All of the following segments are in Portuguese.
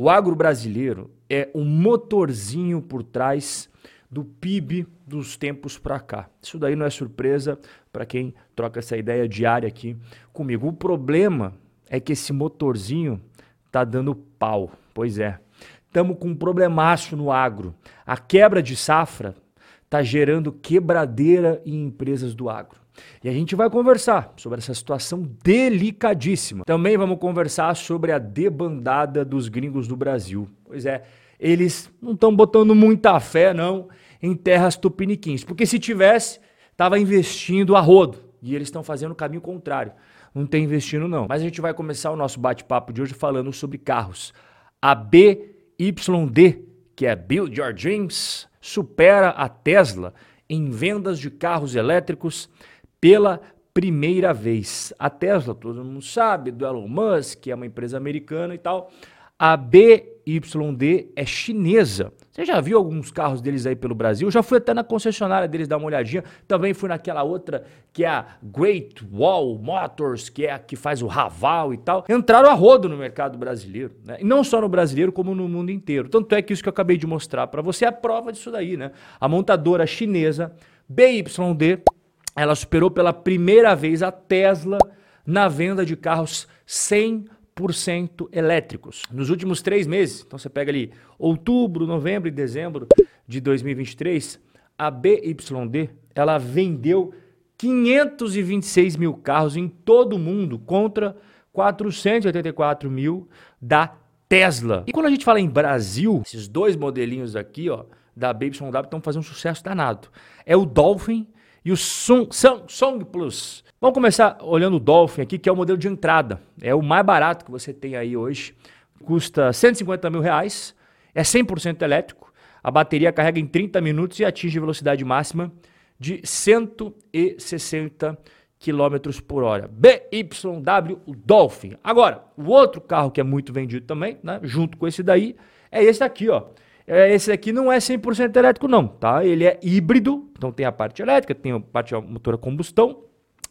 O agro brasileiro é um motorzinho por trás do PIB dos tempos para cá. Isso daí não é surpresa para quem troca essa ideia diária aqui comigo. O problema é que esse motorzinho tá dando pau. Pois é. Estamos com um problemaço no agro. A quebra de safra está gerando quebradeira em empresas do agro. E a gente vai conversar sobre essa situação delicadíssima. Também vamos conversar sobre a debandada dos gringos do Brasil. Pois é, eles não estão botando muita fé, não, em terras tupiniquins. Porque se tivesse, estava investindo a rodo. E eles estão fazendo o caminho contrário. Não tem investindo, não. Mas a gente vai começar o nosso bate-papo de hoje falando sobre carros. A BYD, que é Build Your Dreams, supera a Tesla em vendas de carros elétricos pela primeira vez. A Tesla, todo mundo sabe, do Elon Musk, que é uma empresa americana e tal. A BYD é chinesa. Você já viu alguns carros deles aí pelo Brasil? Eu já fui até na concessionária deles dar uma olhadinha. Também fui naquela outra que é a Great Wall Motors, que é a que faz o Raval e tal. Entraram a rodo no mercado brasileiro. Né? E não só no brasileiro, como no mundo inteiro. Tanto é que isso que eu acabei de mostrar para você é a prova disso daí, né? A montadora chinesa BYD, ela superou pela primeira vez a Tesla na venda de carros 100 100% elétricos. Nos últimos três meses, então você pega ali outubro, novembro e dezembro de 2023, a BYD ela vendeu 526 mil carros em todo o mundo contra 484 mil da Tesla. E quando a gente fala em Brasil, esses dois modelinhos aqui, ó, da BYD estão fazendo um sucesso danado. É o Dolphin e o Song, Song Plus. Vamos começar olhando o Dolphin aqui, que é o modelo de entrada. É o mais barato que você tem aí hoje. Custa 150 mil reais, é 100% elétrico. A bateria carrega em 30 minutos e atinge velocidade máxima de 160 km por hora. BYW Dolphin. Agora, o outro carro que é muito vendido também, né, junto com esse daí, é esse daqui, ó. É, esse aqui não é 100% elétrico não, tá? Ele é híbrido, então tem a parte elétrica, tem a parte motor a combustão,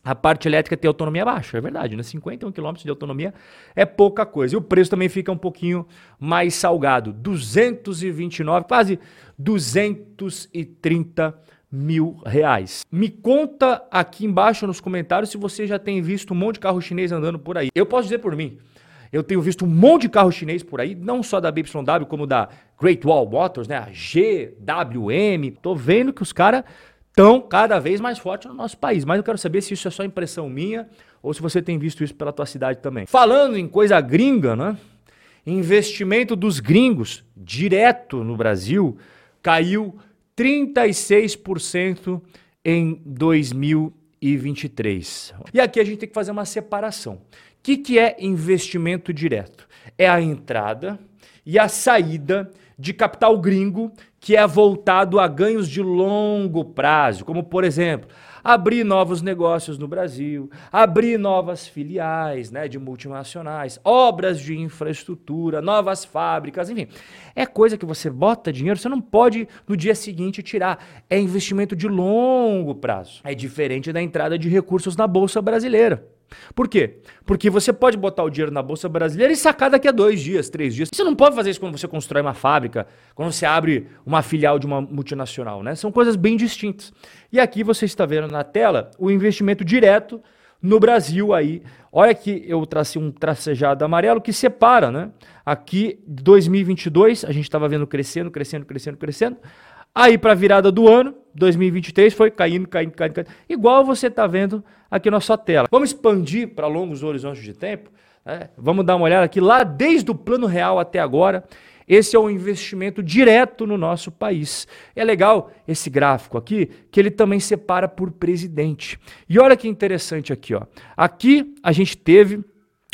a parte elétrica tem autonomia baixa, é verdade, né? 51 km de autonomia é pouca coisa. E o preço também fica um pouquinho mais salgado, 229, quase 230 mil reais. Me conta aqui embaixo nos comentários se você já tem visto um monte de carro chinês andando por aí. Eu posso dizer por mim, eu tenho visto um monte de carro chinês por aí, não só da BYD, como da Great Wall Motors, né? A GWM. Tô vendo que os caras estão cada vez mais fortes no nosso país. Mas eu quero saber se isso é só impressão minha ou se você tem visto isso pela tua cidade também. Falando em coisa gringa, né? Investimento dos gringos direto no Brasil caiu 36% em 2023. E aqui a gente tem que fazer uma separação. O que, que é investimento direto? É a entrada e a saída de capital gringo que é voltado a ganhos de longo prazo, como por exemplo, abrir novos negócios no Brasil, abrir novas filiais né, de multinacionais, obras de infraestrutura, novas fábricas, enfim. É coisa que você bota dinheiro, você não pode no dia seguinte tirar. É investimento de longo prazo. É diferente da entrada de recursos na Bolsa Brasileira. Por quê? Porque você pode botar o dinheiro na Bolsa Brasileira e sacar daqui a dois dias, três dias. Você não pode fazer isso quando você constrói uma fábrica, quando você abre uma filial de uma multinacional, né? São coisas bem distintas. E aqui você está vendo na tela o investimento direto no Brasil aí. Olha que eu tracei um tracejado amarelo que separa, né? Aqui 2022, a gente estava vendo crescendo, crescendo, crescendo, crescendo. Aí para a virada do ano, 2023, foi caindo, caindo, caindo, caindo. Igual você está vendo aqui na sua tela. Vamos expandir para longos horizontes de tempo? Né? Vamos dar uma olhada aqui lá desde o plano real até agora. Esse é um investimento direto no nosso país. É legal esse gráfico aqui, que ele também separa por presidente. E olha que interessante aqui, ó. Aqui a gente teve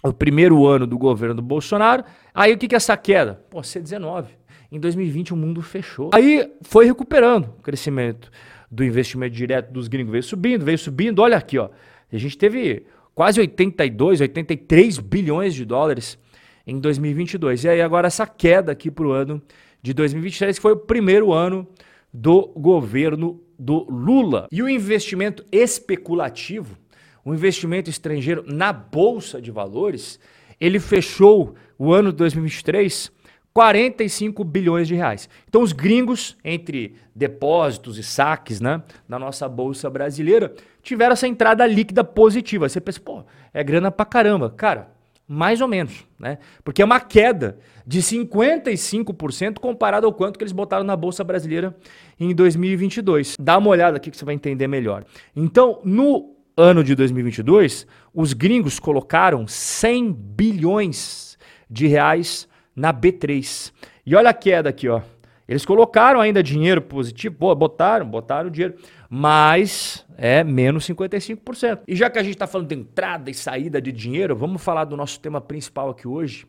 o primeiro ano do governo do Bolsonaro. Aí o que, que é essa queda? Pô, C19. Em 2020 o mundo fechou. Aí foi recuperando o crescimento do investimento direto dos gringos. Veio subindo, veio subindo. Olha aqui, ó. A gente teve quase 82, 83 bilhões de dólares em 2022. E aí agora essa queda aqui para o ano de 2023, que foi o primeiro ano do governo do Lula. E o investimento especulativo, o investimento estrangeiro na bolsa de valores, ele fechou o ano de 2023 45 bilhões de reais. Então os gringos, entre depósitos e saques né, na nossa bolsa brasileira, tiveram essa entrada líquida positiva. Você pensa, pô, é grana pra caramba. Cara, mais ou menos, né? Porque é uma queda de 55% comparado ao quanto que eles botaram na bolsa brasileira em 2022. Dá uma olhada aqui que você vai entender melhor. Então, no ano de 2022, os gringos colocaram 100 bilhões de reais na B3. E olha a queda aqui, ó. Eles colocaram ainda dinheiro positivo, botaram, botaram dinheiro, mas é menos 55%. E já que a gente está falando de entrada e saída de dinheiro, vamos falar do nosso tema principal aqui hoje.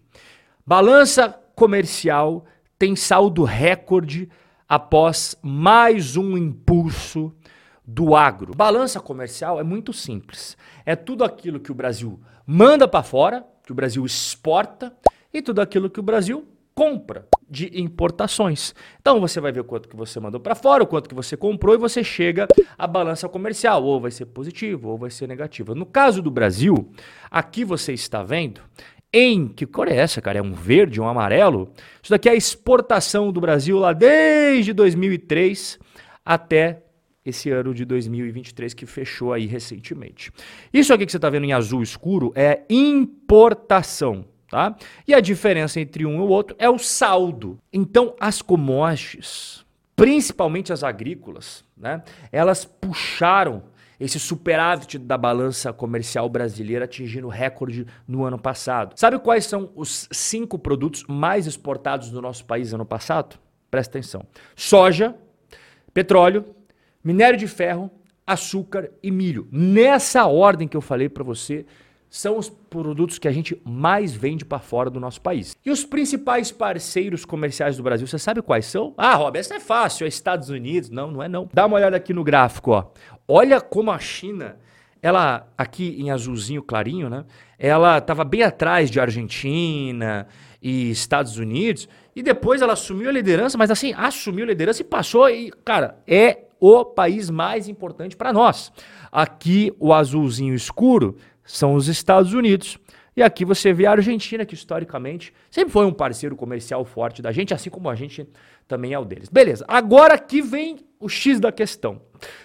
Balança comercial tem saldo recorde após mais um impulso do agro. Balança comercial é muito simples. É tudo aquilo que o Brasil manda para fora, que o Brasil exporta, e tudo aquilo que o Brasil compra de importações. Então você vai ver quanto que você mandou para fora, o quanto que você comprou e você chega à balança comercial, ou vai ser positivo ou vai ser negativo. No caso do Brasil, aqui você está vendo em que cor é essa, cara? É um verde, um amarelo? Isso daqui é a exportação do Brasil lá desde 2003 até esse ano de 2023 que fechou aí recentemente. Isso aqui que você está vendo em azul escuro é importação. Tá? E a diferença entre um e o outro é o saldo. Então, as commodities, principalmente as agrícolas, né, elas puxaram esse superávit da balança comercial brasileira atingindo recorde no ano passado. Sabe quais são os cinco produtos mais exportados do nosso país ano passado? Presta atenção: soja, petróleo, minério de ferro, açúcar e milho. Nessa ordem que eu falei para você são os produtos que a gente mais vende para fora do nosso país. E os principais parceiros comerciais do Brasil, você sabe quais são? Ah, Rob, essa é fácil, é Estados Unidos. Não, não é não. Dá uma olhada aqui no gráfico, ó. Olha como a China, ela aqui em azulzinho clarinho, né? Ela estava bem atrás de Argentina e Estados Unidos, e depois ela assumiu a liderança, mas assim, assumiu a liderança e passou e, cara, é o país mais importante para nós. Aqui o azulzinho escuro são os Estados Unidos. E aqui você vê a Argentina, que historicamente sempre foi um parceiro comercial forte da gente, assim como a gente também é o deles. Beleza, agora aqui vem o X da questão.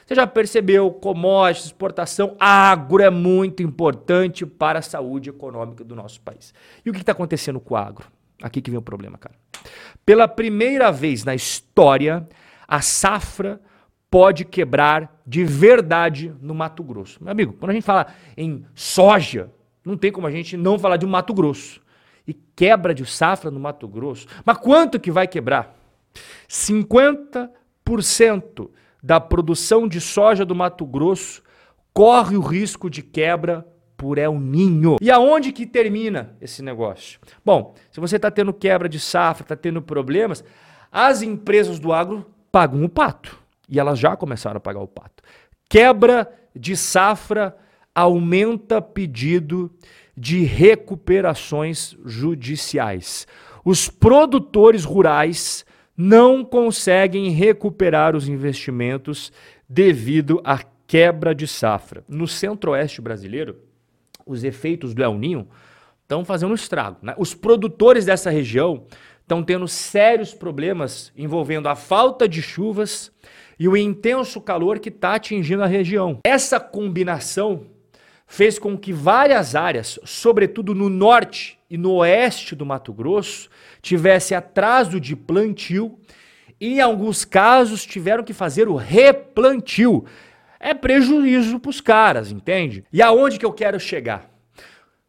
Você já percebeu, commodities, exportação, agro é muito importante para a saúde econômica do nosso país. E o que está acontecendo com o agro? Aqui que vem o problema, cara. Pela primeira vez na história, a safra pode quebrar de verdade no Mato Grosso. Meu amigo, quando a gente fala em soja, não tem como a gente não falar de um Mato Grosso. E quebra de safra no Mato Grosso. Mas quanto que vai quebrar? 50% da produção de soja do Mato Grosso corre o risco de quebra por El Ninho. E aonde que termina esse negócio? Bom, se você está tendo quebra de safra, está tendo problemas, as empresas do agro pagam o pato. E elas já começaram a pagar o pato. Quebra de safra aumenta pedido de recuperações judiciais. Os produtores rurais não conseguem recuperar os investimentos devido à quebra de safra. No centro-oeste brasileiro, os efeitos do El Ninho estão fazendo um estrago. Né? Os produtores dessa região estão tendo sérios problemas envolvendo a falta de chuvas e o intenso calor que está atingindo a região. Essa combinação fez com que várias áreas, sobretudo no norte e no oeste do Mato Grosso, tivesse atraso de plantio e, em alguns casos, tiveram que fazer o replantio. É prejuízo para os caras, entende? E aonde que eu quero chegar?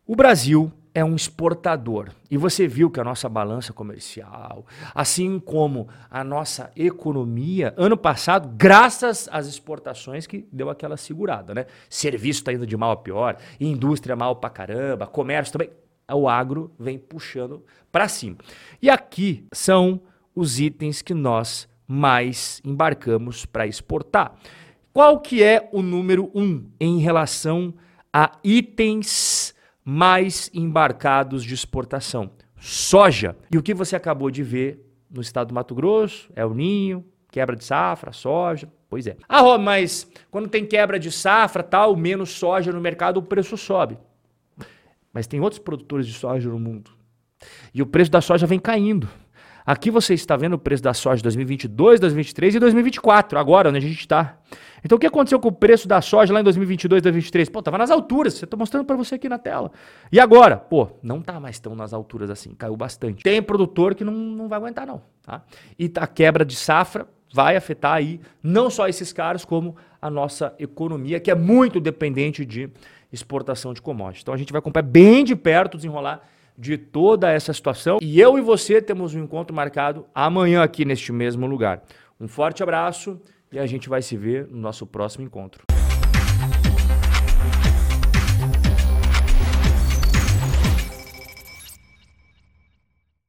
O Brasil é um exportador. E você viu que a nossa balança comercial, assim como a nossa economia, ano passado, graças às exportações que deu aquela segurada, né? Serviço está indo de mal a pior, indústria mal pra caramba, comércio também. O agro vem puxando para cima. E aqui são os itens que nós mais embarcamos para exportar. Qual que é o número um em relação a itens mais embarcados de exportação. Soja. E o que você acabou de ver no estado do Mato Grosso é o ninho, quebra de safra, soja. Pois é. Ah, Rob, mas quando tem quebra de safra, tal, menos soja no mercado, o preço sobe. Mas tem outros produtores de soja no mundo. E o preço da soja vem caindo. Aqui você está vendo o preço da soja de 2022, 2023 e 2024, agora onde a gente está. Então o que aconteceu com o preço da soja lá em 2022, 2023? Pô, tava nas alturas, eu tô mostrando para você aqui na tela. E agora? Pô, não tá mais tão nas alturas assim, caiu bastante. Tem produtor que não, não vai aguentar não, tá? E a quebra de safra vai afetar aí não só esses caras, como a nossa economia, que é muito dependente de exportação de commodities. Então a gente vai acompanhar bem de perto desenrolar de toda essa situação. E eu e você temos um encontro marcado amanhã aqui neste mesmo lugar. Um forte abraço e a gente vai se ver no nosso próximo encontro.